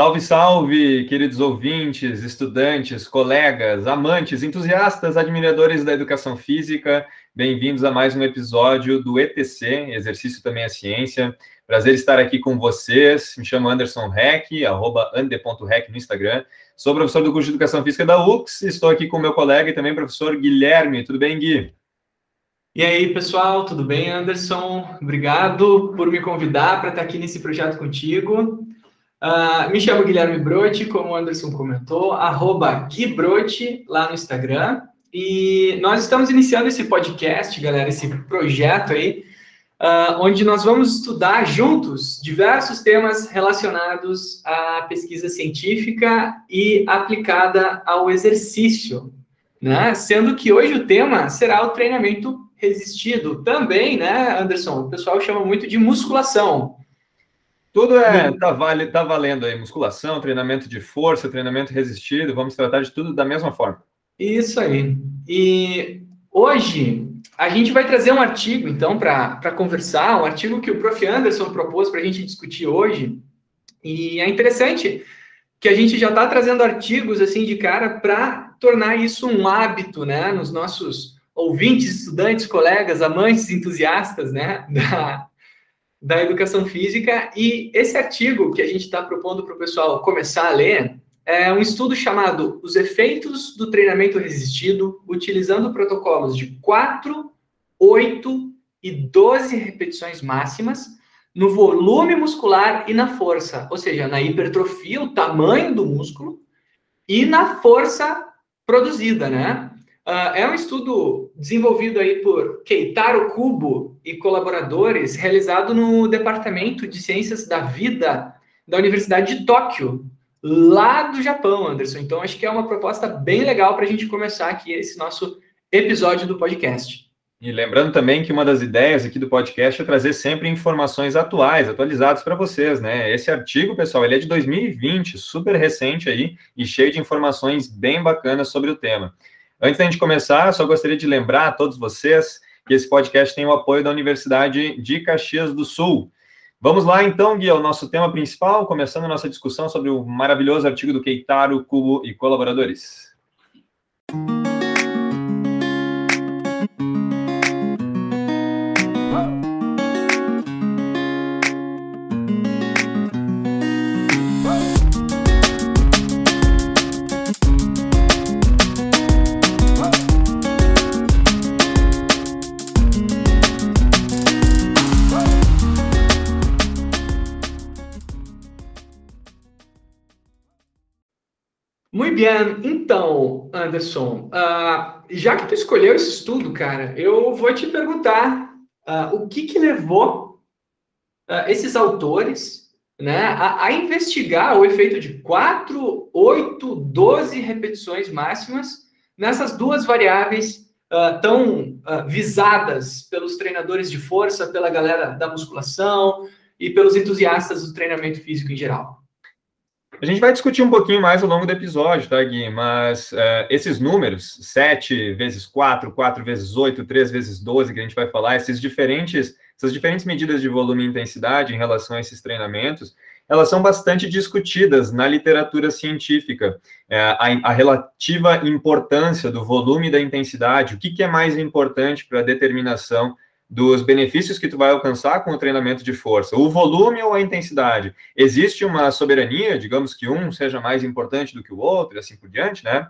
Salve, salve, queridos ouvintes, estudantes, colegas, amantes, entusiastas, admiradores da educação física. Bem-vindos a mais um episódio do ETC, Exercício também é Ciência. Prazer estar aqui com vocês. Me chamo Anderson Reck, arroba ande.rec no Instagram. Sou professor do curso de Educação Física da UX. Estou aqui com meu colega e também professor Guilherme. Tudo bem, Gui? E aí, pessoal, tudo bem, Anderson? Obrigado por me convidar para estar aqui nesse projeto contigo. Uh, me chamo Guilherme Brotti, como o Anderson comentou, arroba Gui lá no Instagram. E nós estamos iniciando esse podcast, galera, esse projeto aí, uh, onde nós vamos estudar juntos diversos temas relacionados à pesquisa científica e aplicada ao exercício, né? Sendo que hoje o tema será o treinamento resistido. Também, né, Anderson? O pessoal chama muito de musculação. Tudo é tá, vale, tá valendo aí, musculação, treinamento de força, treinamento resistido, vamos tratar de tudo da mesma forma. Isso aí. E hoje a gente vai trazer um artigo, então, para conversar, um artigo que o Prof. Anderson propôs para a gente discutir hoje. E é interessante que a gente já está trazendo artigos assim de cara para tornar isso um hábito, né, nos nossos ouvintes, estudantes, colegas, amantes, entusiastas, né, da, da educação física. E esse artigo que a gente está propondo para o pessoal começar a ler é um estudo chamado Os Efeitos do Treinamento Resistido utilizando protocolos de 4, 8 e 12 repetições máximas no volume muscular e na força, ou seja, na hipertrofia, o tamanho do músculo, e na força produzida, né? Uh, é um estudo desenvolvido aí por Keitaro Kubo e colaboradores, realizado no Departamento de Ciências da Vida da Universidade de Tóquio, lá do Japão, Anderson. Então, acho que é uma proposta bem legal para a gente começar aqui esse nosso episódio do podcast. E lembrando também que uma das ideias aqui do podcast é trazer sempre informações atuais, atualizadas para vocês, né? Esse artigo, pessoal, ele é de 2020, super recente aí e cheio de informações bem bacanas sobre o tema. Antes da gente começar, só gostaria de lembrar a todos vocês que esse podcast tem o apoio da Universidade de Caxias do Sul. Vamos lá, então, Gui, ao nosso tema principal, começando a nossa discussão sobre o maravilhoso artigo do Keitaro, Cubo e colaboradores. Bien, então, Anderson, uh, já que tu escolheu esse estudo, cara, eu vou te perguntar uh, o que que levou uh, esses autores né, a, a, investigar o efeito de 4, 8, 12 repetições máximas nessas duas variáveis tão visadas pelos treinadores de força, pela galera da musculação e pelos entusiastas do treinamento físico em geral. A gente vai discutir um pouquinho mais ao longo do episódio, tá, Gui? Mas uh, esses números, 7 vezes 4, 4 vezes 8, 3 vezes 12, que a gente vai falar, esses diferentes, essas diferentes medidas de volume e intensidade em relação a esses treinamentos, elas são bastante discutidas na literatura científica. É, a, a, relativa importância do volume e da intensidade, o que, que é mais importante para a determinação dos benefícios que tu vai alcançar com o treinamento de força, o volume ou a intensidade. Existe uma soberania, digamos que um seja mais importante do que o outro, e assim por diante, né?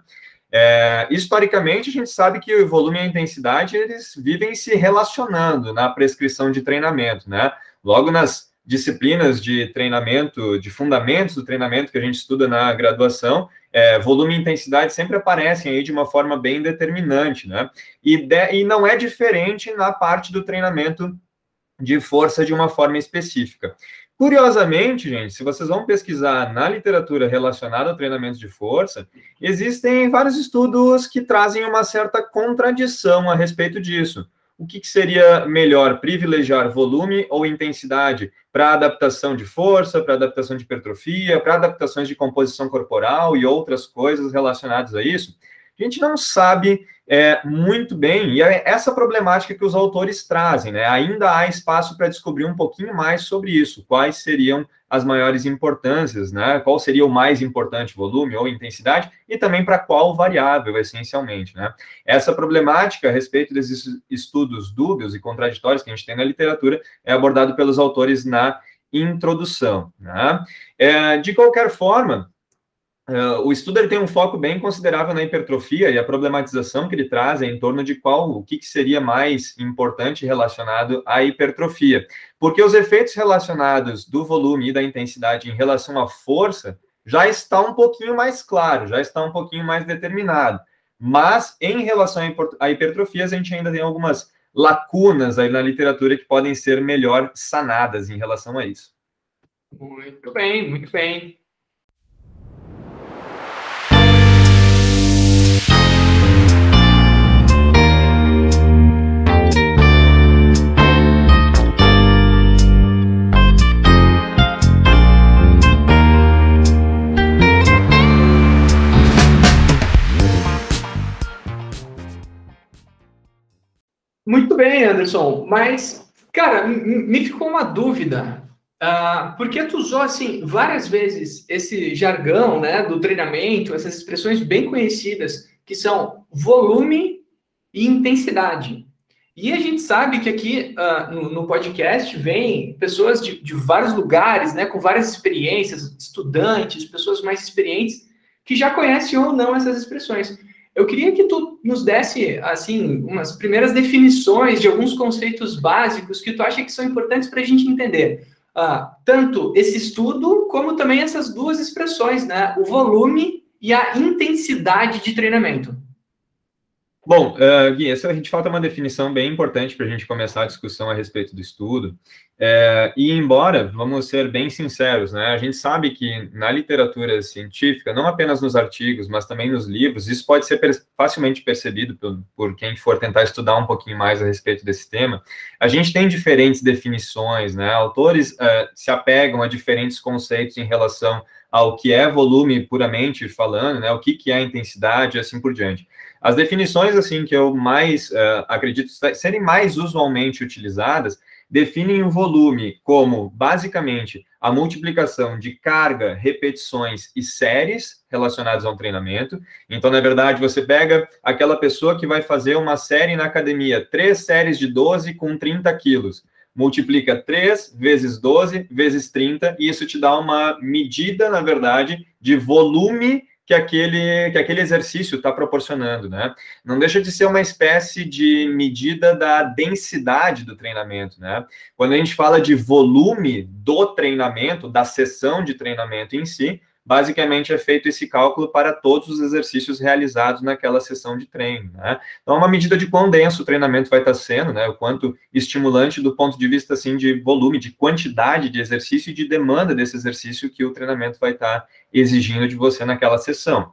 É, historicamente, a gente sabe que o volume e a intensidade eles vivem se relacionando na prescrição de treinamento, né? Logo nas disciplinas de treinamento, de fundamentos do treinamento que a gente estuda na graduação, é, volume e intensidade sempre aparecem aí de uma forma bem determinante, né? E, de, e não é diferente na parte do treinamento de força de uma forma específica. Curiosamente, gente, se vocês vão pesquisar na literatura relacionada ao treinamento de força, existem vários estudos que trazem uma certa contradição a respeito disso o que, que seria melhor, privilegiar volume ou intensidade para adaptação de força, para adaptação de hipertrofia, para adaptações de composição corporal e outras coisas relacionadas a isso? A gente não sabe é, muito bem, e é essa problemática que os autores trazem, né? Ainda há espaço para descobrir um pouquinho mais sobre isso, quais seriam as maiores importâncias, né? Qual seria o mais importante, volume ou intensidade, e também para qual variável, essencialmente, né? Essa problemática a respeito desses estudos dúbios e contraditórios que a gente tem na literatura é abordado pelos autores na introdução, né? É, de qualquer forma, Uh, o estudo ele tem um foco bem considerável na hipertrofia e a problematização que ele traz é em torno de qual o que, que, seria mais importante relacionado à hipertrofia, porque os efeitos relacionados do volume e da intensidade em relação à força já está um pouquinho mais claro, já está um pouquinho mais determinado, mas em relação à hipertrofia a gente ainda tem algumas lacunas aí na literatura que podem ser melhor sanadas em relação a isso. Muito bem, muito bem. Muito bem, Anderson, mas, cara, me ficou uma dúvida. Uh, porque tu usou, assim, várias vezes esse jargão, né, do treinamento, essas expressões bem conhecidas, que são volume e intensidade. E a gente sabe que aqui uh, no, no, podcast vem pessoas de, de vários lugares, né, com várias experiências, estudantes, pessoas mais experientes, que já conhecem ou não essas expressões. Eu queria que tu nos desse, assim, umas primeiras definições de alguns conceitos básicos que tu acha que são importantes para a gente entender. Uh, tanto esse estudo, como também essas duas expressões, né? O volume e a intensidade de treinamento. Bom, uh, Gui, essa a gente falta uma definição bem importante para a gente começar a discussão a respeito do estudo. É, e embora, vamos ser bem sinceros, né, a gente sabe que na literatura científica, não apenas nos artigos, mas também nos livros, isso pode ser per facilmente percebido por, por, quem for tentar estudar um pouquinho mais a respeito desse tema. A gente tem diferentes definições, né, autores uh, se apegam a diferentes conceitos em relação ao que é volume puramente falando, né, o que, que é intensidade e assim por diante. As definições, assim, que eu mais uh, acredito serem mais usualmente utilizadas, definem o volume como, basicamente, a multiplicação de carga, repetições e séries relacionadas ao treinamento. Então, na verdade, você pega aquela pessoa que vai fazer uma série na academia, três séries de 12 com 30 quilos. Multiplica 3 vezes 12 vezes 30, e isso te dá uma medida, na verdade, de volume que aquele, que aquele exercício está proporcionando, né? Não deixa de ser uma espécie de medida da densidade do treinamento, né? Quando a gente fala de volume do treinamento, da sessão de treinamento em si, basicamente é feito esse cálculo para todos os exercícios realizados naquela sessão de treino, né? Então, é uma medida de quão denso o treinamento vai estar sendo, né? O quanto estimulante do ponto de vista, assim, de volume, de quantidade de exercício e de demanda desse exercício que o treinamento vai estar exigindo de você naquela sessão.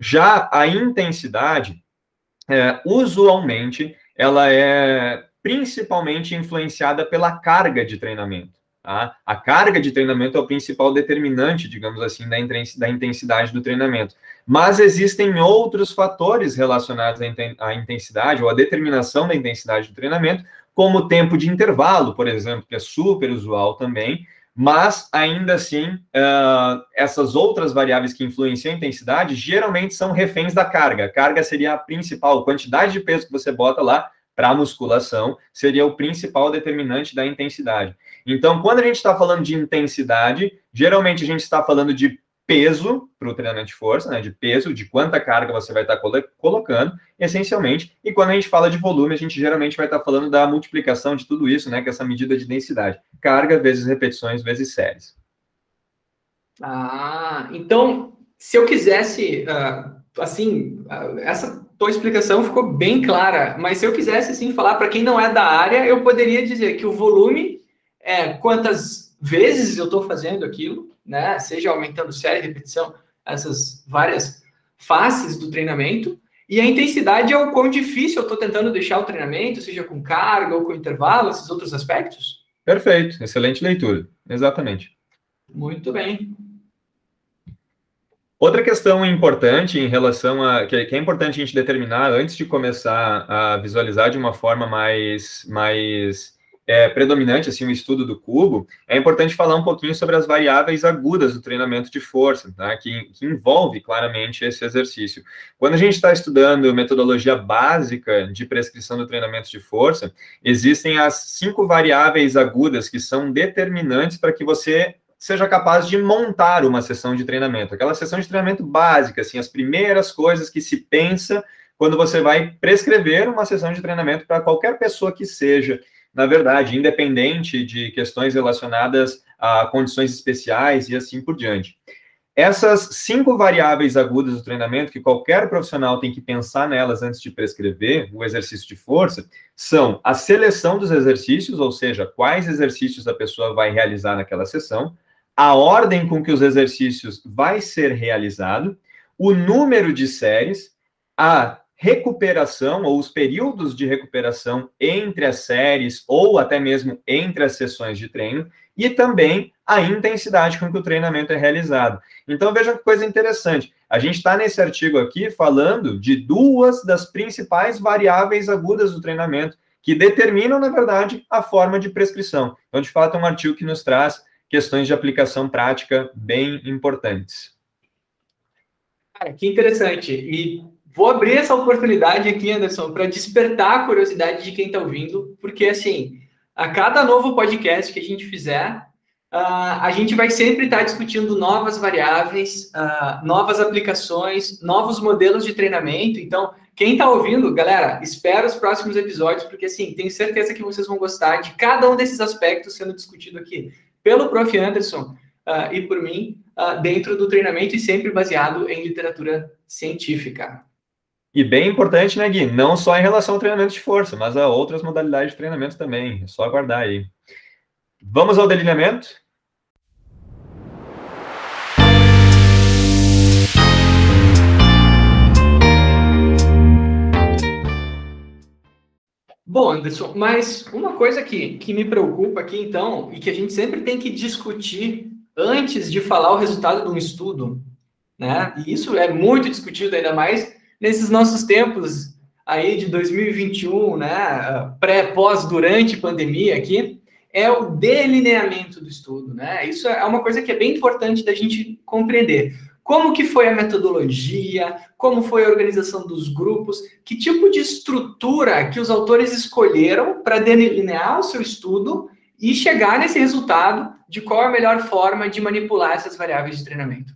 Já a intensidade, é, usualmente, ela é principalmente influenciada pela carga de treinamento. Tá? A carga de treinamento é o principal determinante, digamos assim, da intensidade do treinamento. Mas existem outros fatores relacionados à intensidade ou à determinação da intensidade do treinamento, como o tempo de intervalo, por exemplo, que é super usual também, mas ainda assim, uh, essas outras variáveis que influenciam a intensidade geralmente são reféns da carga. A carga seria a principal, a quantidade de peso que você bota lá para a musculação seria o principal determinante da intensidade. Então, quando a gente está falando de intensidade, geralmente a gente está falando de peso para o treinamento de força, né, de peso, de quanta carga você vai estar tá colocando, essencialmente. E quando a gente fala de volume, a gente geralmente vai estar tá falando da multiplicação de tudo isso, né, que é essa medida de densidade. Carga vezes repetições vezes séries. Ah, então, se eu quisesse, uh, assim, uh, essa tua explicação ficou bem clara, mas se eu quisesse, assim, falar para quem não é da área, eu poderia dizer que o volume é quantas vezes eu estou fazendo aquilo, né? Seja aumentando série, repetição, essas várias faces do treinamento. E a intensidade é o quão difícil eu estou tentando deixar o treinamento, seja com carga ou com intervalo, esses outros aspectos. Perfeito, excelente leitura, exatamente. Muito bem. Outra questão importante em relação a que, é importante a gente determinar antes de começar a visualizar de uma forma mais, mais é, predominante assim o estudo do cubo, é importante falar um pouquinho sobre as variáveis agudas do treinamento de força, tá? que, que envolve claramente esse exercício. Quando a gente está estudando metodologia básica de prescrição do treinamento de força, existem as cinco variáveis agudas que são determinantes para que você seja capaz de montar uma sessão de treinamento. Aquela sessão de treinamento básica, assim, as primeiras coisas que se pensa quando você vai prescrever uma sessão de treinamento para qualquer pessoa que seja, na verdade, independente de questões relacionadas a condições especiais e assim por diante. Essas cinco variáveis agudas do treinamento, que qualquer profissional tem que pensar nelas antes de prescrever o exercício de força, são a seleção dos exercícios, ou seja, quais exercícios a pessoa vai realizar naquela sessão, a ordem com que os exercícios vai ser realizado, o número de séries, a recuperação ou os períodos de recuperação entre as séries ou até mesmo entre as sessões de treino e também a intensidade com que o treinamento é realizado. Então veja que coisa interessante. A gente está nesse artigo aqui falando de duas das principais variáveis agudas do treinamento que determinam, na verdade, a forma de prescrição. Então, de fato, é um artigo que nos traz questões de aplicação prática bem importantes. Cara, que interessante. E vou abrir essa oportunidade aqui, Anderson, para despertar a curiosidade de quem está ouvindo, porque assim, a cada novo podcast que a gente fizer, uh, a gente vai sempre estar tá discutindo novas variáveis, uh, novas aplicações, novos modelos de treinamento. Então, quem está ouvindo, galera, espera os próximos episódios, porque assim, tenho certeza que vocês vão gostar de cada um desses aspectos sendo discutido aqui pelo Prof. Anderson uh, e por mim, dentro do treinamento e sempre baseado em literatura científica. E bem importante, né, Gui? Não só em relação ao treinamento de força, mas a outras modalidades de treinamento também. É só aguardar aí. Vamos ao delineamento? Bom, Anderson, mas uma coisa que, que me preocupa aqui, então, e que a gente sempre tem que discutir antes de falar o resultado de um estudo, né? E isso é muito discutido, ainda mais nesses nossos tempos aí de 2021, né? Pré, pós, durante pandemia aqui, é o delineamento do estudo, né? Isso é uma coisa que é bem importante da gente compreender. Como que foi a metodologia? Como foi a organização dos grupos? Que tipo de estrutura que os autores escolheram para delinear o seu estudo e chegar nesse resultado de qual a melhor forma de manipular essas variáveis de treinamento?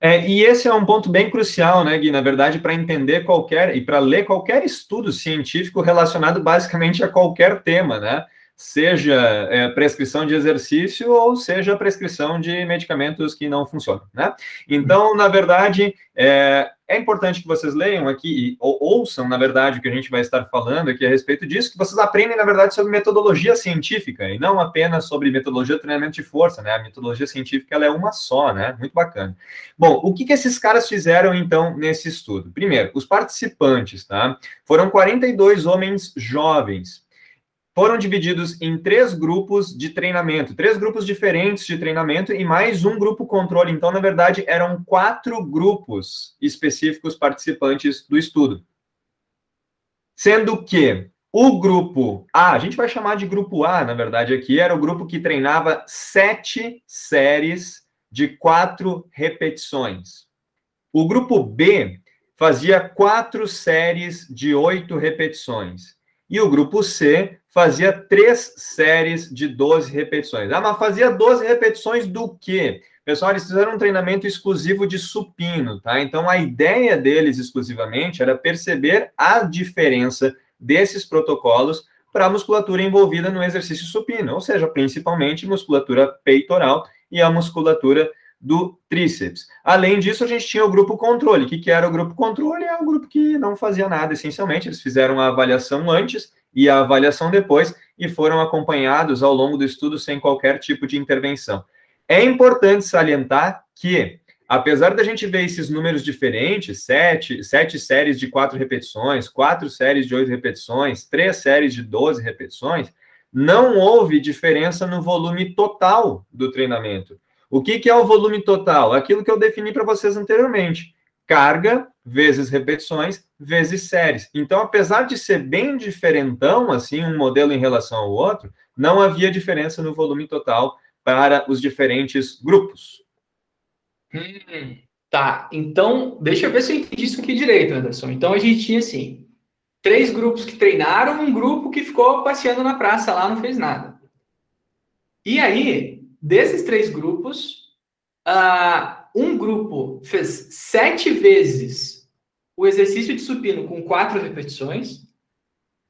É, e esse é um ponto bem crucial, né, Gui? Na verdade, para entender qualquer e para ler qualquer estudo científico relacionado basicamente a qualquer tema, né? seja é, prescrição de exercício ou seja prescrição de medicamentos que não funcionam, né? Então, na verdade, é, é importante que vocês leiam aqui, ou ouçam, na verdade, o que a gente vai estar falando aqui a respeito disso, que vocês aprendem, na verdade, sobre metodologia científica, e não apenas sobre metodologia de treinamento de força, né? A metodologia científica, ela é uma só, né? Muito bacana. Bom, o que, que esses caras fizeram, então, nesse estudo? Primeiro, os participantes, tá? Foram 42 homens jovens, foram divididos em três grupos de treinamento, três grupos diferentes de treinamento e mais um grupo controle. Então, na verdade, eram quatro grupos específicos participantes do estudo. Sendo que o grupo A, a gente vai chamar de grupo A, na verdade, aqui, era o grupo que treinava sete séries de quatro repetições. O grupo B fazia quatro séries de oito repetições. E o grupo C fazia três séries de 12 repetições. Ah, mas fazia 12 repetições do quê? Pessoal, eles fizeram um treinamento exclusivo de supino, tá? Então, a ideia deles exclusivamente era perceber a diferença desses protocolos para a musculatura envolvida no exercício supino, ou seja, principalmente musculatura peitoral e a musculatura do tríceps. Além disso, a gente tinha o grupo controle. O que, que era o grupo controle? É o grupo que não fazia nada, essencialmente. Eles fizeram a avaliação antes e a avaliação depois e foram acompanhados ao longo do estudo sem qualquer tipo de intervenção. É importante salientar que, apesar da gente ver esses números diferentes, sete, sete séries de quatro repetições, quatro séries de oito repetições, três séries de doze repetições, não houve diferença no volume total do treinamento. O que, que é o volume total? Aquilo que eu defini para vocês anteriormente. Carga vezes repetições vezes séries. Então, apesar de ser bem diferentão, assim, um modelo em relação ao outro, não havia diferença no volume total para os diferentes grupos. Hum, tá, então, deixa eu ver se eu entendi isso aqui direito, Anderson. Então, a gente tinha, assim, três grupos que treinaram, um grupo que ficou passeando na praça lá, não fez nada. E aí, desses três grupos, uh, um grupo fez sete vezes o exercício de supino com quatro repetições,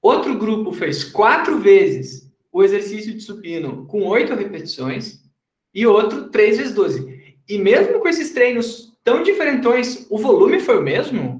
outro grupo fez quatro vezes o exercício de supino com oito repetições, e outro três vezes doze. E mesmo com esses treinos tão diferentões, o volume foi o mesmo?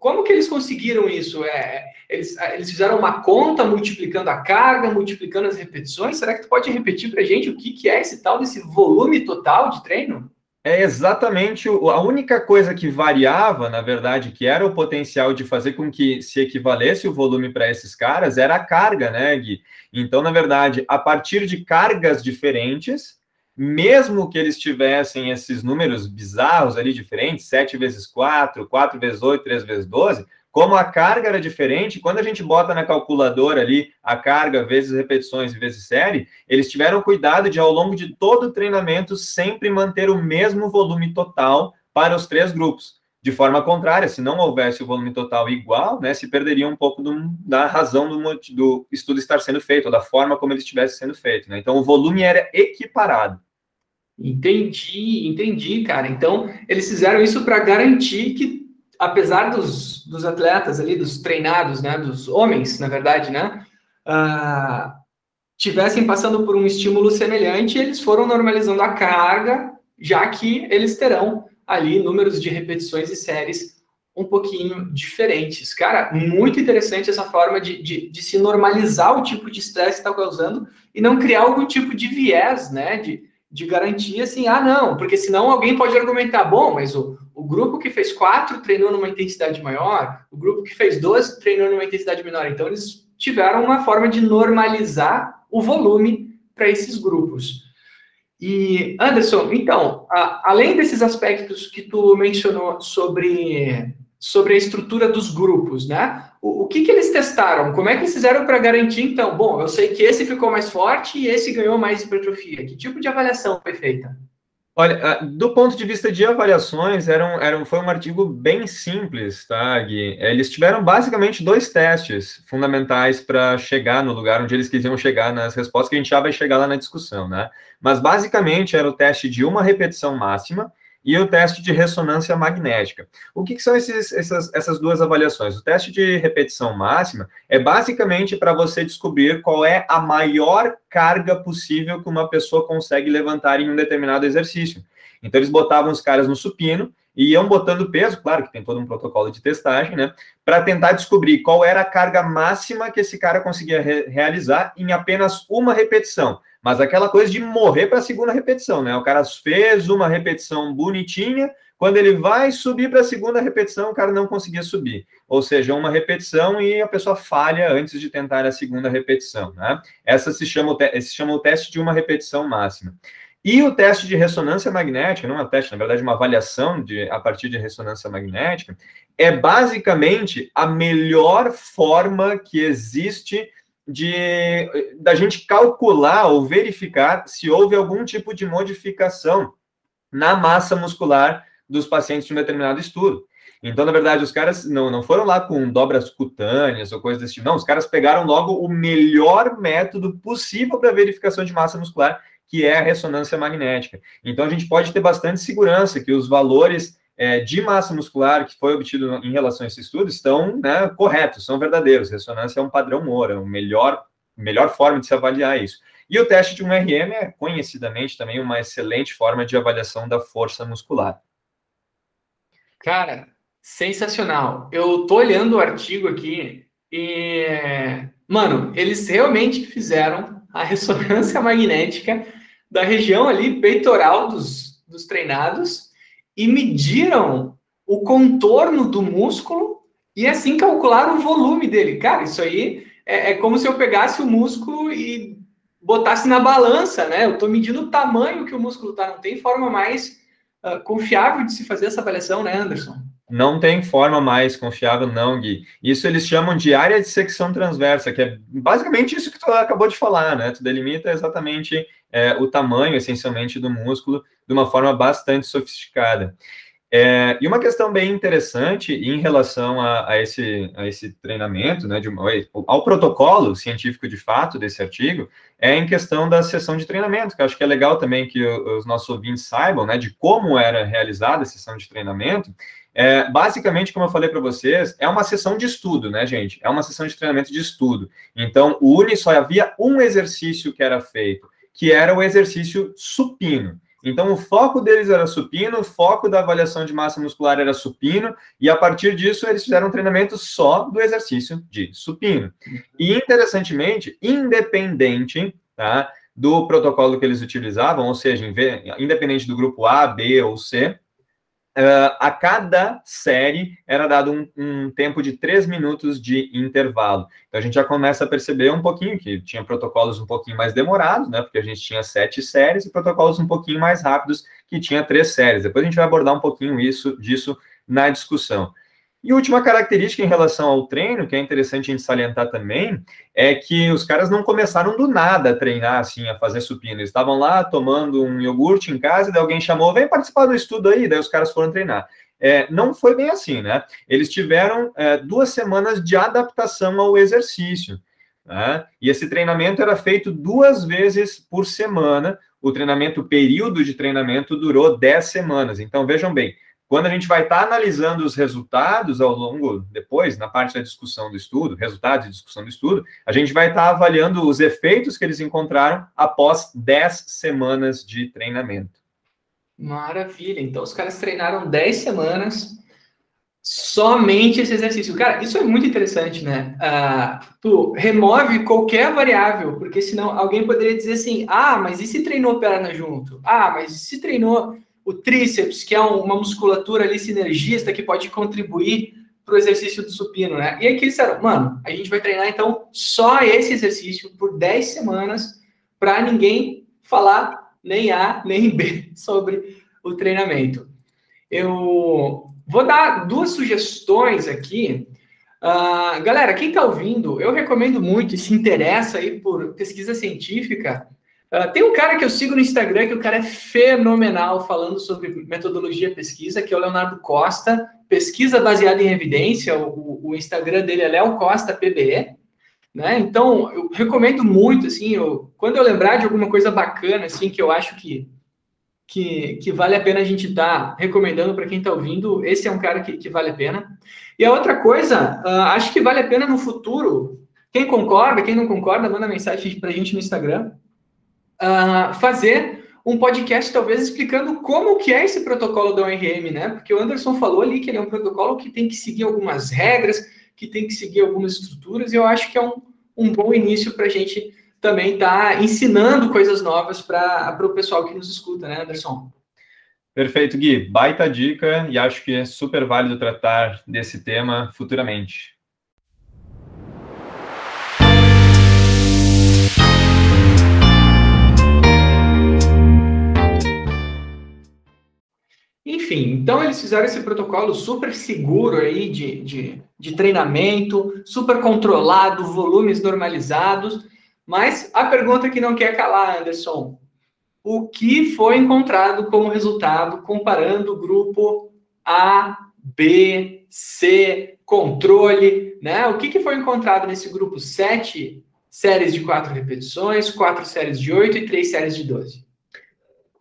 Como que eles conseguiram isso? É, eles, eles fizeram uma conta multiplicando a carga, multiplicando as repetições? Será que tu pode repetir para a gente o que, que é esse tal desse volume total de treino? É exatamente a única coisa que variava, na verdade, que era o potencial de fazer com que se equivalesse o volume para esses caras, era a carga, né, Gui? Então, na verdade, a partir de cargas diferentes, mesmo que eles tivessem esses números bizarros ali diferentes, 7 vezes 4, 4 vezes 8, 3 vezes 12, como a carga era diferente, quando a gente bota na calculadora ali a carga vezes repetições vezes série, eles tiveram cuidado de, ao longo de todo o treinamento, sempre manter o mesmo volume total para os três grupos. De forma contrária, se não houvesse o volume total igual, né, se perderia um pouco do, da razão do, do, estudo estar sendo feito, ou da forma como ele estivesse sendo feito. Né? Então, o volume era equiparado. Entendi, entendi, cara. Então, eles fizeram isso para garantir que apesar dos, dos atletas ali, dos treinados, né, dos homens, na verdade, né, uh, tivessem passando por um estímulo semelhante, eles foram normalizando a carga, já que eles terão ali números de repetições e séries um pouquinho diferentes. Cara, muito interessante essa forma de, de, de se normalizar o tipo de estresse que está causando e não criar algum tipo de viés, né, de, de garantia assim, ah, não, porque senão alguém pode argumentar, bom, mas o, o grupo que fez quatro treinou numa intensidade maior, o grupo que fez 12 treinou numa intensidade menor. Então, eles tiveram uma forma de normalizar o volume para esses grupos. E, Anderson, então, a, além desses aspectos que tu mencionou sobre sobre a estrutura dos grupos, né? O, o que, que eles testaram? Como é que eles fizeram para garantir, então? Bom, eu sei que esse ficou mais forte e esse ganhou mais hipertrofia. Que tipo de avaliação foi feita? Olha, ah, do ponto de vista de avaliações, era um, era um, foi um artigo bem simples, tá, Gui? Eles tiveram basicamente dois testes fundamentais para chegar no lugar onde eles quisiam chegar nas respostas, que a gente já vai chegar lá na discussão, né? Mas basicamente era o teste de uma repetição máxima e o teste de ressonância magnética. O que, que são esses, essas, essas duas avaliações? O teste de repetição máxima é basicamente para você descobrir qual é a maior carga possível que uma pessoa consegue levantar em um determinado exercício. Então, eles botavam os caras no supino e iam botando peso, claro que tem todo um protocolo de testagem, né? Para tentar descobrir qual era a carga máxima que esse cara conseguia re realizar em apenas uma repetição. Mas aquela coisa de morrer para a segunda repetição, né? O cara fez uma repetição bonitinha, quando ele vai subir para a segunda repetição, o cara não conseguia subir. Ou seja, uma repetição e a pessoa falha antes de tentar a segunda repetição, né? Essa se chama, se chama o teste de uma repetição máxima. E o teste de ressonância magnética, não é um teste, na verdade, uma avaliação de, a partir de ressonância magnética, é basicamente a melhor forma que existe de da gente calcular ou verificar se houve algum tipo de modificação na massa muscular dos pacientes de um determinado estudo. Então, na verdade, os caras não, não foram lá com dobras cutâneas ou coisas desse tipo, não, os caras pegaram logo o melhor método possível para verificação de massa muscular, que é a ressonância magnética. Então, a gente pode ter bastante segurança que os valores é, de massa muscular que foi obtido em relação a esse estudo estão né, corretos, são verdadeiros. Ressonância é um padrão Moura, a melhor, melhor forma de se avaliar isso. E o teste de um RM é conhecidamente também uma excelente forma de avaliação da força muscular. Cara, sensacional. Eu tô olhando o artigo aqui e, mano, eles realmente fizeram a ressonância magnética da região ali peitoral dos, dos treinados e mediram o contorno do músculo e assim calcularam o volume dele. Cara, isso aí é, é como se eu pegasse o músculo e botasse na balança, né? Eu estou medindo o tamanho que o músculo está, não tem forma mais uh, confiável de se fazer essa avaliação, né, Anderson? Não tem forma mais confiável, não, Gui. Isso eles chamam de área de secção transversa, que é basicamente isso que tu acabou de falar, né? Tu delimita exatamente é, o tamanho, essencialmente, do músculo de uma forma bastante sofisticada. É, e uma questão bem interessante em relação a, a, esse, a esse treinamento, né, de, ao protocolo científico de fato desse artigo, é em questão da sessão de treinamento, que acho que é legal também que os nossos ouvintes saibam, né, de como era realizada a sessão de treinamento. É, basicamente, como eu falei para vocês, é uma sessão de estudo, né, gente? É uma sessão de treinamento de estudo. Então, o Uni só havia um exercício que era feito, que era o exercício supino. Então, o foco deles era supino, o foco da avaliação de massa muscular era supino, e a partir disso eles fizeram um treinamento só do exercício de supino. E, interessantemente, independente tá, do protocolo que eles utilizavam, ou seja, independente do grupo A, B ou C, Uh, a cada série era dado um, um, tempo de três minutos de intervalo. Então a gente já começa a perceber um pouquinho que tinha protocolos um pouquinho mais demorados, né? Porque a gente tinha sete séries e protocolos um pouquinho mais rápidos que tinha três séries. Depois a gente vai abordar um pouquinho isso disso na discussão. E última característica em relação ao treino, que é interessante a gente salientar também, é que os caras não começaram do nada a treinar, assim, a fazer supino. Eles estavam lá tomando um iogurte em casa, e daí alguém chamou, vem participar do estudo aí, daí os caras foram treinar. É, não foi bem assim, né? Eles tiveram é, duas semanas de adaptação ao exercício. Né? E esse treinamento era feito duas vezes por semana. O treinamento, o período de treinamento durou 10 semanas. Então, vejam bem, quando a gente vai estar tá analisando os resultados ao longo, depois, na parte da discussão do estudo, resultados e discussão do estudo, a gente vai estar tá avaliando os efeitos que eles encontraram após 10 semanas de treinamento. Maravilha. Então, os caras treinaram 10 semanas somente esse exercício. Cara, isso é muito interessante, né? Uh, tu remove qualquer variável, porque senão alguém poderia dizer assim: ah, mas e se treinou perna junto? Ah, mas e se treinou o tríceps, que é uma musculatura ali sinergista que pode contribuir para o exercício do supino, né? E aí que eles disseram, mano, a gente vai treinar então só esse exercício por 10 semanas para ninguém falar nem A nem B sobre o treinamento. Eu vou dar duas sugestões aqui. Uh, galera, quem está ouvindo, eu recomendo muito e se interessa aí por pesquisa científica, Uh, tem um cara que eu sigo no Instagram que o cara é fenomenal falando sobre metodologia pesquisa, que é o Leonardo Costa, pesquisa baseada em evidência. O, o Instagram dele é Léo Costa PBE. Né? Então, eu recomendo muito, assim, eu, quando eu lembrar de alguma coisa bacana, assim, que eu acho que, que, que vale a pena a gente estar tá recomendando para quem está ouvindo, esse é um cara que, que, vale a pena. E a outra coisa, uh, acho que vale a pena no futuro, quem concorda, quem não concorda, manda mensagem para a gente no Instagram, uh, fazer um podcast, talvez, explicando como que é esse protocolo da ORM, né? Porque o Anderson falou ali que ele é um protocolo que tem que seguir algumas regras, que tem que seguir algumas estruturas, e eu acho que é um, um bom início para a gente também estar tá ensinando coisas novas para o pessoal que nos escuta, né, Anderson? Perfeito, Gui. Baita dica e acho que é super válido tratar desse tema futuramente. Enfim, então eles fizeram esse protocolo super seguro aí de, de, de treinamento, super controlado, volumes normalizados. Mas a pergunta que não quer calar, Anderson, o que foi encontrado como resultado comparando o grupo A, B, C, controle, né? O que, que foi encontrado nesse grupo? Sete séries de quatro repetições, quatro séries de oito e três séries de doze.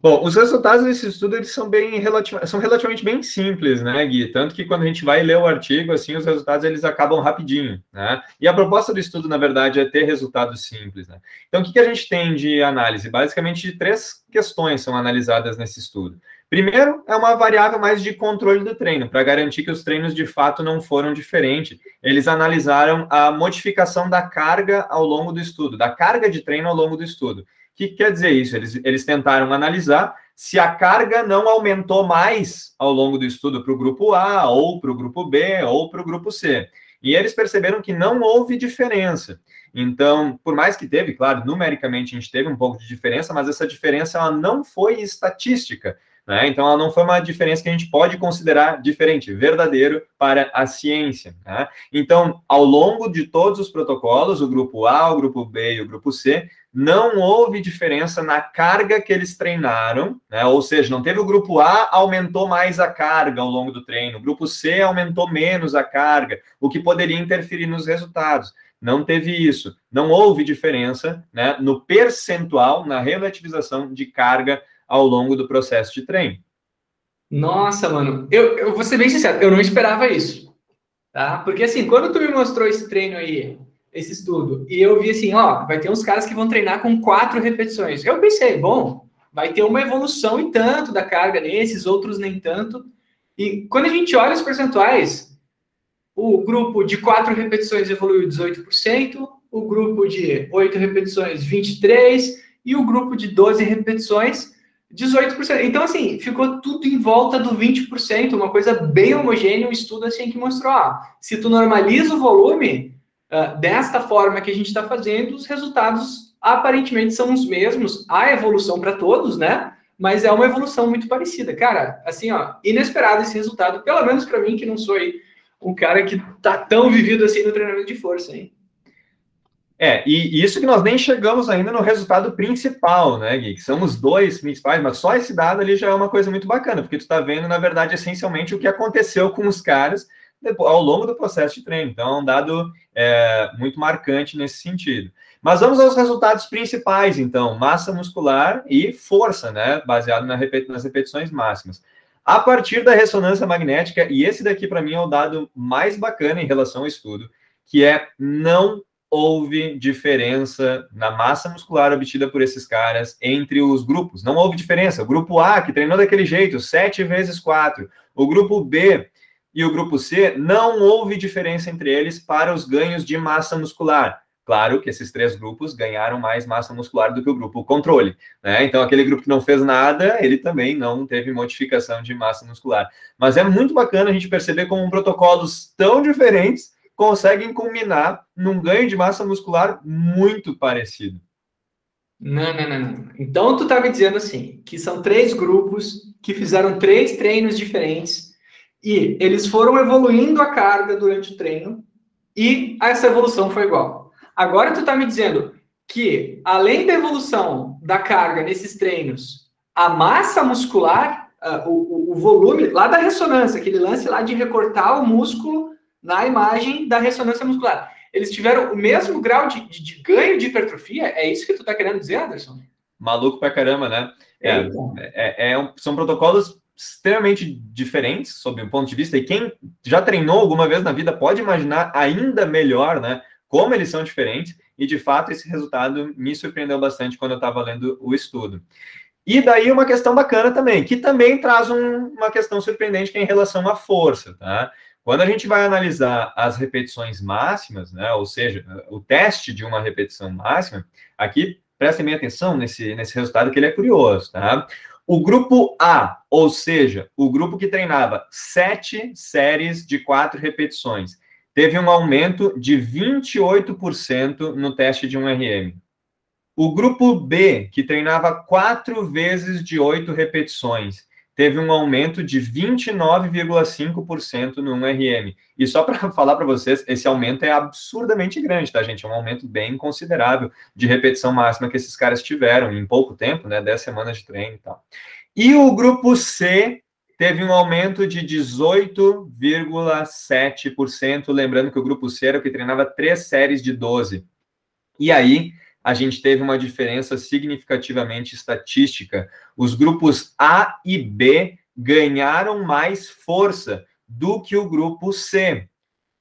Bom, os resultados desse estudo eles são bem são relativamente bem simples, né, Gui? Tanto que quando a gente vai ler o artigo, assim, os resultados eles acabam rapidinho, né? E a proposta do estudo, na verdade, é ter resultados simples, né? Então, o que, que a gente tem de análise? Basicamente, três questões são analisadas nesse estudo. Primeiro, é uma variável mais de controle do treino, para garantir que os treinos de fato não foram diferentes. Eles analisaram a modificação da carga ao longo do estudo, da carga de treino ao longo do estudo que quer dizer isso? Eles, eles tentaram analisar se a carga não aumentou mais ao longo do estudo para o grupo A, ou para o grupo B, ou para o grupo C. E eles perceberam que não houve diferença. Então, por mais que teve, claro, numericamente a gente teve um pouco de diferença, mas essa diferença ela não foi estatística. Né? Então, ela não foi uma diferença que a gente pode considerar diferente, verdadeiro para a ciência. Né? Então, ao longo de todos os protocolos, o grupo A, o grupo B e o grupo C, não houve diferença na carga que eles treinaram, né? ou seja, não teve o grupo A aumentou mais a carga ao longo do treino, o grupo C aumentou menos a carga, o que poderia interferir nos resultados. Não teve isso. Não houve diferença né, no percentual, na relativização de carga ao longo do processo de treino. Nossa, mano, eu, eu vou ser bem sincero, eu não esperava isso. Tá? Porque assim, quando tu me mostrou esse treino aí, esse estudo, e eu vi assim, ó, vai ter uns caras que vão treinar com quatro repetições. Eu pensei, bom, vai ter uma evolução e tanto da carga nesses, outros nem tanto. E quando a gente olha os percentuais, o grupo de 4 repetições evoluiu 18%, o grupo de 8 repetições 23% e o grupo de 12 repetições 18%. Então, assim, ficou tudo em volta do 20%, uma coisa bem homogênea, um estudo assim que mostrou, ah, se tu normaliza o volume uh, desta forma que a gente está fazendo, os resultados aparentemente são os mesmos, há evolução para todos, né? Mas é uma evolução muito parecida. Cara, assim, ó, inesperado esse resultado, pelo menos para mim, que não sou aí um cara que tá tão vivido assim no treinamento de força, hein? É, e isso que nós nem chegamos ainda no resultado principal, né, Gui? Que são os dois principais, mas só esse dado ali já é uma coisa muito bacana, porque tu tá vendo, na verdade, essencialmente o que aconteceu com os caras ao longo do processo de treino. Então, é um dado é, muito marcante nesse sentido. Mas vamos aos resultados principais, então, massa muscular e força, né, baseado na nas repetições máximas. A partir da ressonância magnética, e esse daqui para mim é o dado mais bacana em relação ao estudo, que é não houve diferença na massa muscular obtida por esses caras entre os grupos. Não houve diferença. O grupo A, que treinou daquele jeito, 7 vezes 4. O grupo B e o grupo C, não houve diferença entre eles para os ganhos de massa muscular. Claro que esses três grupos ganharam mais massa muscular do que o grupo controle, né? Então, aquele grupo que não fez nada, ele também não teve modificação de massa muscular. Mas é muito bacana a gente perceber como protocolos tão diferentes conseguem culminar num ganho de massa muscular muito parecido. Não, não, não, não. Então, tu estava dizendo assim, que são três grupos que fizeram três treinos diferentes e eles foram evoluindo a carga durante o treino e essa evolução foi igual. Agora tu está me dizendo que, além da evolução da carga nesses treinos, a massa muscular, uh, o, o, volume lá da ressonância, aquele lance lá de recortar o músculo na imagem da ressonância muscular, eles tiveram o mesmo grau de, de, de ganho de hipertrofia? É isso que tu está querendo dizer, Anderson? Maluco pra caramba, né? É, é, é, são protocolos extremamente diferentes sob um ponto de vista, e quem já treinou alguma vez na vida pode imaginar ainda melhor, né? como eles são diferentes, e de fato esse resultado me surpreendeu bastante quando eu estava lendo o estudo. E daí uma questão bacana também, que também traz um, uma questão surpreendente que é em relação à força, tá? Quando a gente vai analisar as repetições máximas, né, ou seja, o teste de uma repetição máxima, aqui prestem bem atenção nesse, nesse resultado que ele é curioso, tá? O grupo A, ou seja, o grupo que treinava sete séries de quatro repetições, teve um aumento de 28% no teste de um RM. O grupo B, que treinava quatro vezes de oito repetições, teve um aumento de 29,5% no 1RM. E só para falar para vocês, esse aumento é absurdamente grande, tá, gente? É um aumento bem considerável de repetição máxima que esses caras tiveram em pouco tempo, né? 10 semanas de treino e tal. E o grupo C teve um aumento de 18,7%. Lembrando que o grupo C era o que treinava três séries de 12. E aí, a gente teve uma diferença significativamente estatística. Os grupos A e B ganharam mais força do que o grupo C.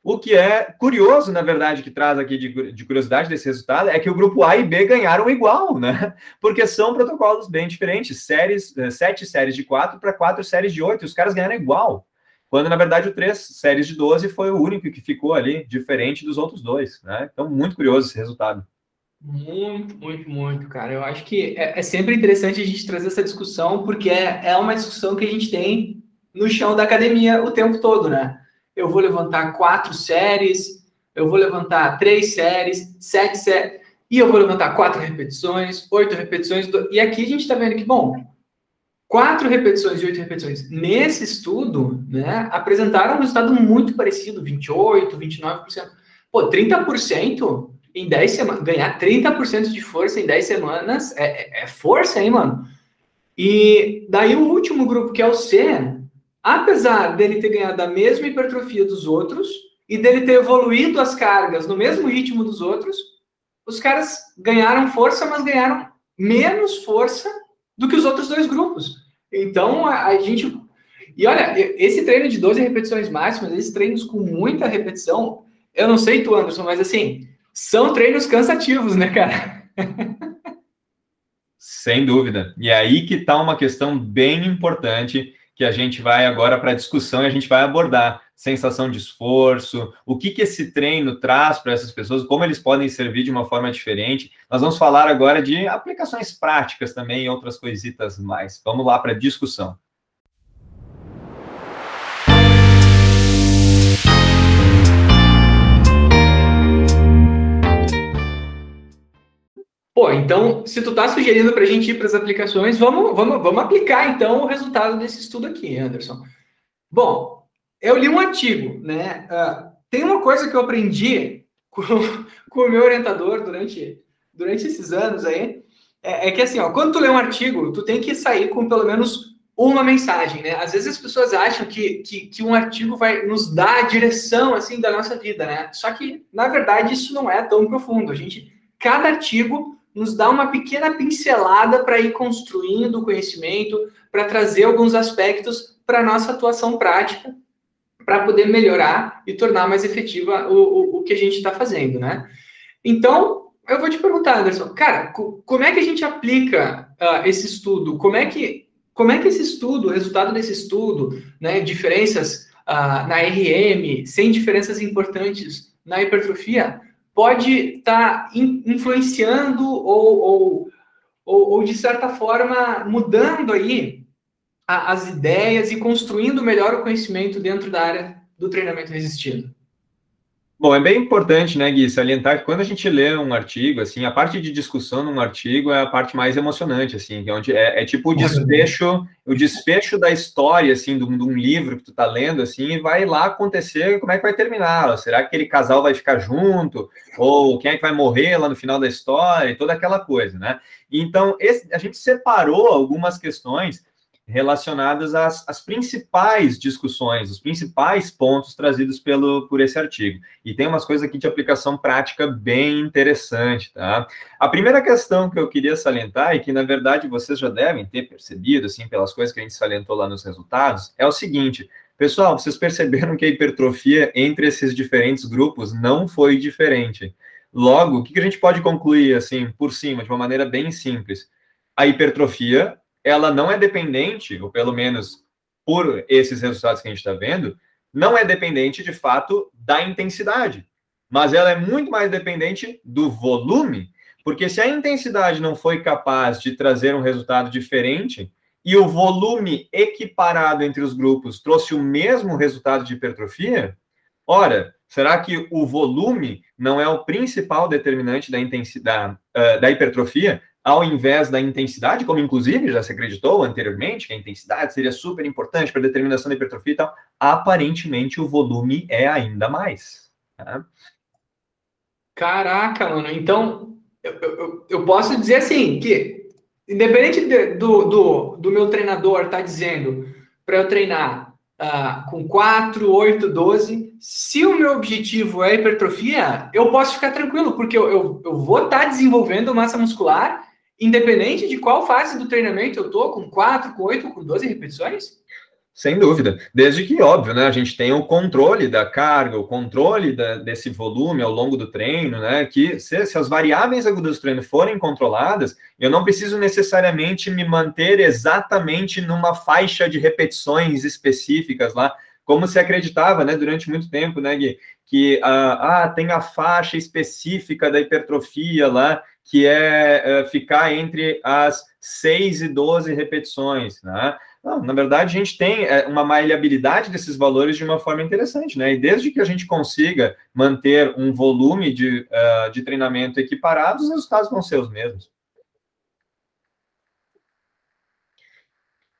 O que é curioso, na verdade, que traz aqui de, de, curiosidade desse resultado é que o grupo A e B ganharam igual, né? Porque são protocolos bem diferentes, séries, eh, sete séries de quatro para quatro séries de oito, os caras ganharam igual. Quando, na verdade, o três séries de 12 foi o único que ficou ali, diferente dos outros dois, né? Então, muito curioso esse resultado. Muito, muito, muito, cara. Eu acho que é, é sempre interessante a gente trazer essa discussão, porque é, é uma discussão que a gente tem no chão da academia o tempo todo, né? eu vou levantar quatro séries, eu vou levantar três séries, sete séries, e eu vou levantar quatro repetições, oito repetições. E aqui a gente está vendo que, bom, quatro repetições e oito repetições nesse estudo, né, apresentaram um resultado muito parecido, 28%, 29%. Pô, 30% em 10 semanas, ganhar 30% de força em 10 semanas é, é, é força, hein, mano? E daí o último grupo, que é o C, apesar dele ter ganhado a mesma hipertrofia dos outros e dele ter evoluído as cargas no mesmo ritmo dos outros, os caras ganharam força, mas ganharam menos força do que os outros dois grupos. Então, a, a gente. E olha, esse treino de 12 repetições máximas, esses treinos com muita repetição, eu não sei tu, Anderson, mas assim, são treinos cansativos, né, cara? Sem dúvida. E é aí que está uma questão bem importante que a gente vai agora para a discussão e a gente vai abordar sensação de esforço, o que, que esse treino traz para essas pessoas, como eles podem servir de uma forma diferente. Nós vamos falar agora de aplicações práticas também e outras coisitas mais. Vamos lá para a discussão. Pô, então, se tu tá sugerindo para a gente ir para as aplicações, vamos, vamos, vamos aplicar então o resultado desse estudo aqui, Anderson. Bom, eu li um artigo, né? Uh, tem uma coisa que eu aprendi com, o meu orientador durante, durante esses anos aí, é, é, que assim, ó, quando tu lê um artigo, tu tem que sair com pelo menos uma mensagem, né? Às vezes as pessoas acham que, que, que um artigo vai nos dar a direção, assim, da nossa vida, né? Só que, na verdade, isso não é tão profundo. A gente, cada artigo nos dá uma pequena pincelada para ir construindo o conhecimento, para trazer alguns aspectos para a nossa atuação prática para poder melhorar e tornar mais efetiva o, o, o que a gente está fazendo, né? Então, eu vou te perguntar, Anderson, cara, como é que a gente aplica uh, esse estudo? Como é que como é que esse estudo, o resultado desse estudo, né, diferenças uh, na RM, sem diferenças importantes na hipertrofia, pode estar tá in, influenciando ou, ou, ou, ou, de certa forma, mudando aí a, as ideias e construindo melhor o conhecimento dentro da área do treinamento resistido. Bom, é bem importante, né, Gui, salientar que quando a gente lê um artigo, assim, a parte de discussão num artigo é a parte mais emocionante, assim, que é, onde é, é tipo o desfecho, o desfecho da história, assim, de um, de um, livro que tu tá lendo, assim, e vai lá acontecer, como é que vai terminar? Será que aquele casal vai ficar junto? Ou quem é que vai morrer lá no final da história? E toda aquela coisa, né? Então, esse, a gente separou algumas questões relacionadas às, às, principais discussões, os principais pontos trazidos pelo, por esse artigo. E tem umas coisas aqui de aplicação prática bem interessante, tá? A primeira questão que eu queria salientar, e que na verdade vocês já devem ter percebido, assim, pelas coisas que a gente salientou lá nos resultados, é o seguinte. Pessoal, vocês perceberam que a hipertrofia entre esses diferentes grupos não foi diferente. Logo, o que a gente pode concluir, assim, por cima, de uma maneira bem simples? A hipertrofia ela não é dependente, ou pelo menos por esses resultados que a gente está vendo, não é dependente de fato da intensidade, mas ela é muito mais dependente do volume, porque se a intensidade não foi capaz de trazer um resultado diferente e o volume equiparado entre os grupos trouxe o mesmo resultado de hipertrofia, ora, será que o volume não é o principal determinante da intensidade uh, da hipertrofia, ao invés da intensidade, como inclusive já se acreditou anteriormente, que a intensidade seria super importante para determinação da hipertrofia e tal, aparentemente o volume é ainda mais. Tá? Caraca, mano, então eu, eu, eu, posso dizer assim, que independente de, do, do, do meu treinador estar tá dizendo para eu treinar uh, com 4, 8, 12, se o meu objetivo é hipertrofia, eu posso ficar tranquilo, porque eu, eu, eu vou estar tá desenvolvendo massa muscular independente de qual fase do treinamento eu tô, com 4, com 8, com 12 repetições? Sem dúvida. Desde que, óbvio, né, a gente tem o controle da carga, o controle da, desse volume ao longo do treino, né? Que se, se, as variáveis agudas do treino forem controladas, eu não preciso necessariamente me manter exatamente numa faixa de repetições específicas lá, como se acreditava, né, durante muito tempo, né, Gui? Que ah, ah tem a faixa específica da hipertrofia lá, que é, é ficar entre as 6 e 12 repetições. Né? Não, na verdade, a gente tem é, uma maleabilidade desses valores de uma forma interessante, né? E desde que a gente consiga manter um volume de, uh, de treinamento equiparado, os resultados vão ser os mesmos.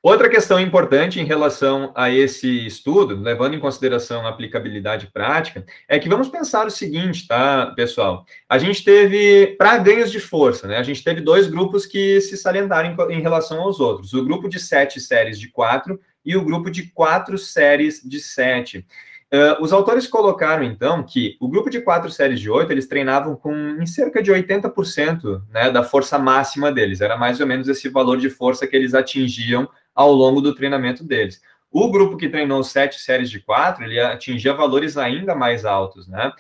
Outra questão importante em relação a esse estudo, levando em consideração a aplicabilidade prática, é que vamos pensar o seguinte, tá, pessoal? A gente teve, para ganhos de força, né? A gente teve dois grupos que se salientaram em, em relação aos outros: o grupo de sete séries de quatro e o grupo de quatro séries de sete. Uh, os autores colocaram, então, que o grupo de quatro séries de oito, eles treinavam com em cerca de 80% né, da força máxima deles. Era mais ou menos esse valor de força que eles atingiam ao longo do treinamento deles. O grupo que treinou sete séries de quatro, ele atingia valores ainda mais altos, né?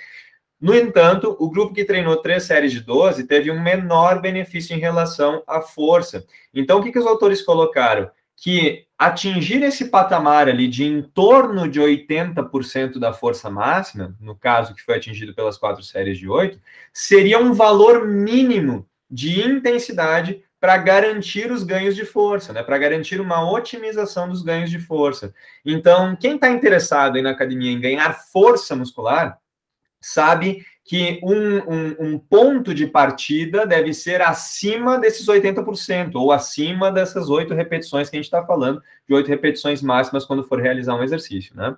No entanto, o grupo que treinou três séries de 12 teve um menor benefício em relação à força. Então, o que, que os autores colocaram? Que atingir esse patamar ali de em torno de 80% da força máxima, no caso que foi atingido pelas quatro séries de oito, seria um valor mínimo de intensidade para garantir os ganhos de força, né? Para garantir uma otimização dos ganhos de força. Então, quem está interessado na academia em ganhar força muscular, sabe que um, um, um, ponto de partida deve ser acima desses 80%, ou acima dessas oito repetições que a gente está falando, de oito repetições máximas quando for realizar um exercício, né?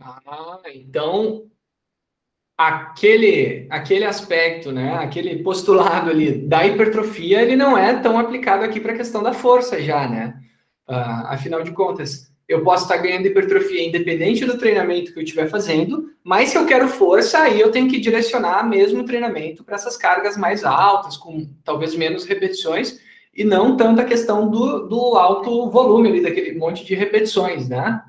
Ah, então aquele, aquele aspecto, né, aquele postulado ali da hipertrofia, ele não é tão aplicado aqui para a questão da força já, né? Uh, afinal de contas, eu posso estar ganhando hipertrofia independente do treinamento que eu estiver fazendo, mas se eu quero força, aí eu tenho que direcionar mesmo o treinamento para essas cargas mais altas, com talvez menos repetições, e não tanto a questão do, do alto volume ali, daquele monte de repetições, né?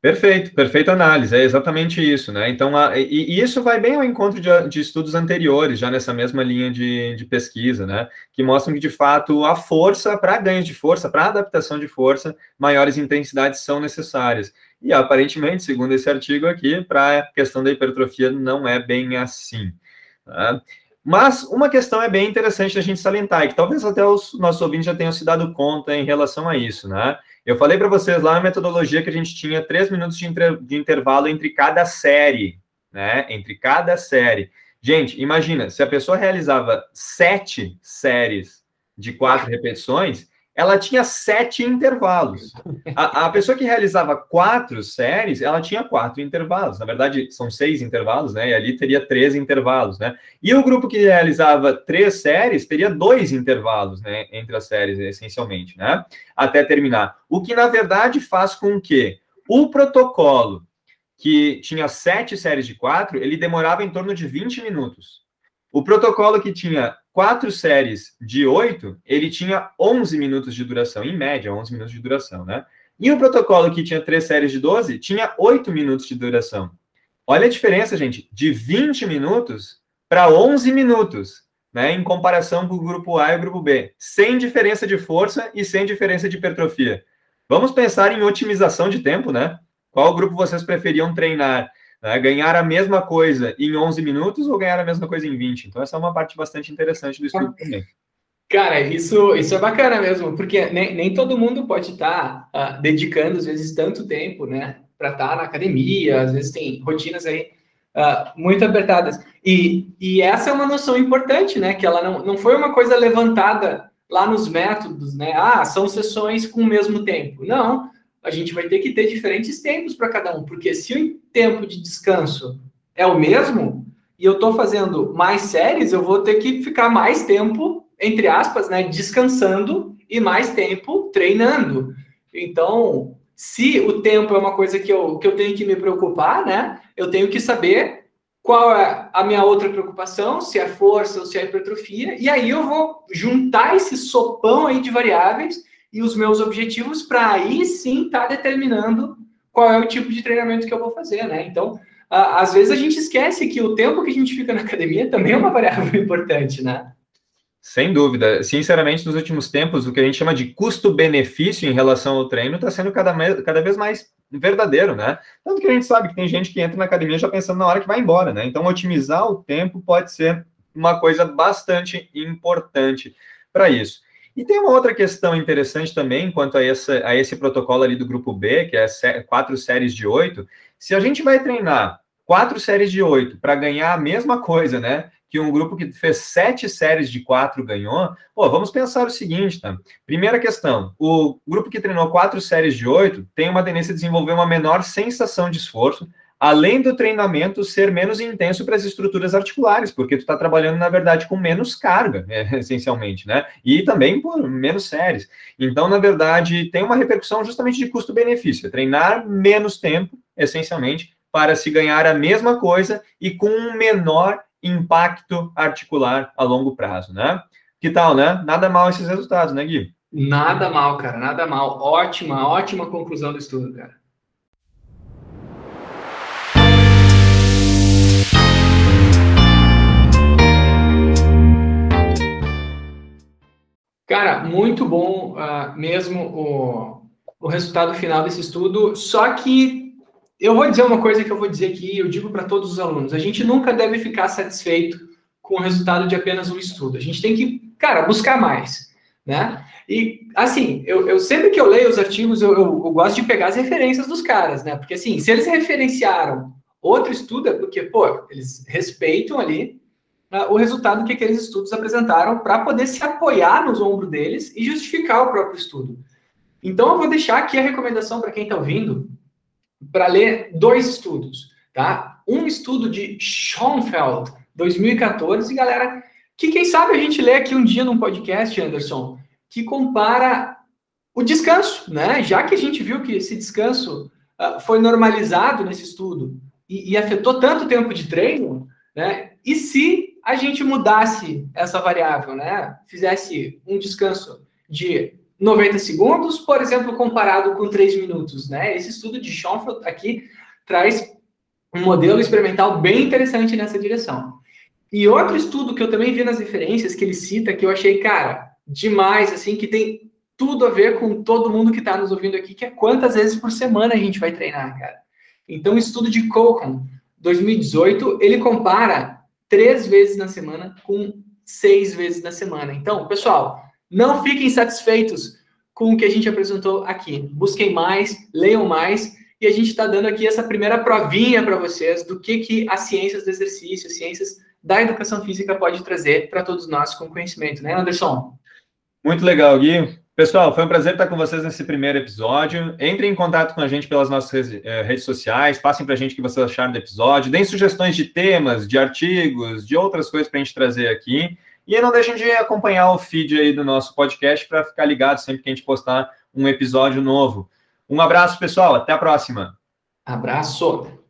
Perfeito, perfeita análise, é exatamente isso, né? Então, a, e, e, isso vai bem ao encontro de, de, estudos anteriores, já nessa mesma linha de, de pesquisa, né? Que mostram que, de fato, a força, para ganhos de força, para adaptação de força, maiores intensidades são necessárias. E, aparentemente, segundo esse artigo aqui, para a questão da hipertrofia não é bem assim. Tá? Mas uma questão é bem interessante da gente salientar, e que talvez até os nossos ouvintes já tenham se dado conta em relação a isso, né? Eu falei para vocês lá na metodologia que a gente tinha três minutos de, inter, de intervalo entre cada série, né? Entre cada série. Gente, imagina, se a pessoa realizava sete séries de quatro repetições, ela tinha sete intervalos. A, a, pessoa que realizava quatro séries, ela tinha quatro intervalos. Na verdade, são seis intervalos, né? E ali teria três intervalos, né? E o grupo que realizava três séries teria dois intervalos, né? Entre as séries, essencialmente, né? Até terminar. O que, na verdade, faz com que o protocolo que tinha sete séries de quatro, ele demorava em torno de 20 minutos. O protocolo que tinha quatro séries de oito, ele tinha 11 minutos de duração, em média, 11 minutos de duração, né? E o protocolo que tinha três séries de 12 tinha 8 minutos de duração. Olha a diferença, gente, de 20 minutos para 11 minutos, né, em comparação com o grupo A e o grupo B, sem diferença de força e sem diferença de hipertrofia. Vamos pensar em otimização de tempo, né? Qual grupo vocês preferiam treinar? Né? Ganhar a mesma coisa em 11 minutos ou ganhar a mesma coisa em 20? Então, essa é uma parte bastante interessante do estudo também. Cara, isso, isso é bacana mesmo, porque nem, nem todo mundo pode estar tá, uh, dedicando, às vezes, tanto tempo, né, para estar tá na academia, às vezes tem rotinas aí uh, muito apertadas. E, e essa é uma noção importante, né, que ela não, não foi uma coisa levantada lá nos métodos, né, ah, são sessões com o mesmo tempo. Não, a gente vai ter que ter diferentes tempos para cada um, porque se o tempo de descanso é o mesmo e eu estou fazendo mais séries, eu vou ter que ficar mais tempo, entre aspas, né, descansando e mais tempo treinando. Então, se o tempo é uma coisa que eu, que eu tenho que me preocupar, né, eu tenho que saber qual é a minha outra preocupação, se é força ou se é hipertrofia, e aí eu vou juntar esse sopão aí de variáveis e os meus objetivos para aí sim estar tá determinando qual é o tipo de treinamento que eu vou fazer, né? Então, às vezes a gente esquece que o tempo que a gente fica na academia também é uma variável importante, né? Sem dúvida. Sinceramente, nos últimos tempos, o que a gente chama de custo-benefício em relação ao treino está sendo cada, cada vez mais verdadeiro, né? Tanto que a gente sabe que tem gente que entra na academia já pensando na hora que vai embora, né? Então, otimizar o tempo pode ser uma coisa bastante importante para isso. E tem uma outra questão interessante também, quanto a, a esse protocolo ali do grupo B, que é quatro séries de oito. Se a gente vai treinar quatro séries de oito para ganhar a mesma coisa, né? Que um grupo que fez sete séries de quatro ganhou. Pô, vamos pensar o seguinte, tá? Primeira questão: o grupo que treinou quatro séries de oito tem uma tendência a desenvolver uma menor sensação de esforço, além do treinamento ser menos intenso para as estruturas articulares, porque tu está trabalhando, na verdade, com menos carga, é, essencialmente, né? E também por menos séries. Então, na verdade, tem uma repercussão justamente de custo-benefício, é treinar menos tempo, essencialmente, para se ganhar a mesma coisa e com um menor impacto articular a longo prazo, né? Que tal, né? Nada mal esses resultados, né, Gui? Nada mal, cara, nada mal. Ótima, ótima conclusão do estudo, cara. Cara, muito bom uh, mesmo o, o resultado final desse estudo. Só que eu vou dizer uma coisa que eu vou dizer aqui, eu digo para todos os alunos: a gente nunca deve ficar satisfeito com o resultado de apenas um estudo. A gente tem que, cara, buscar mais, né? E, assim, eu, eu sempre que eu leio os artigos, eu, eu, eu, gosto de pegar as referências dos caras, né? Porque, assim, se eles referenciaram outro estudo, é porque, pô, eles respeitam ali o resultado que aqueles estudos apresentaram para poder se apoiar nos ombros deles e justificar o próprio estudo. Então, eu vou deixar aqui a recomendação para quem está ouvindo para ler dois estudos, tá? Um estudo de Schoenfeld, 2014, e galera, que quem sabe a gente lê aqui um dia num podcast, Anderson, que compara o descanso, né? Já que a gente viu que esse descanso uh, foi normalizado nesse estudo e, e afetou tanto tempo de treino, né? E se a gente mudasse essa variável, né? Fizesse um descanso de 90 segundos, por exemplo, comparado com 3 minutos, né? Esse estudo de Schoenfeld aqui traz um modelo experimental bem interessante nessa direção. E outro estudo que eu também vi nas referências que ele cita, que eu achei, cara, demais, assim, que tem tudo a ver com todo mundo que está nos ouvindo aqui, que é quantas vezes por semana a gente vai treinar, cara. Então, o estudo de Cochran, 2018, ele compara três vezes na semana com seis vezes na semana. Então, pessoal, não fiquem satisfeitos com o que a gente apresentou aqui. Busquem mais, leiam mais, e a gente está dando aqui essa primeira provinha para vocês do que, que as ciências do exercício, as ciências da educação física pode trazer para todos nós com conhecimento, né, Anderson? Muito legal, Gui. Pessoal, foi um prazer estar com vocês nesse primeiro episódio. Entrem em contato com a gente pelas nossas eh, redes sociais, passem para a gente o que vocês acharam do episódio, deem sugestões de temas, de artigos, de outras coisas para a gente trazer aqui. E não deixem de acompanhar o feed aí do nosso podcast para ficar ligado sempre que a gente postar um episódio novo. Um abraço, pessoal. Até a próxima. Abraço.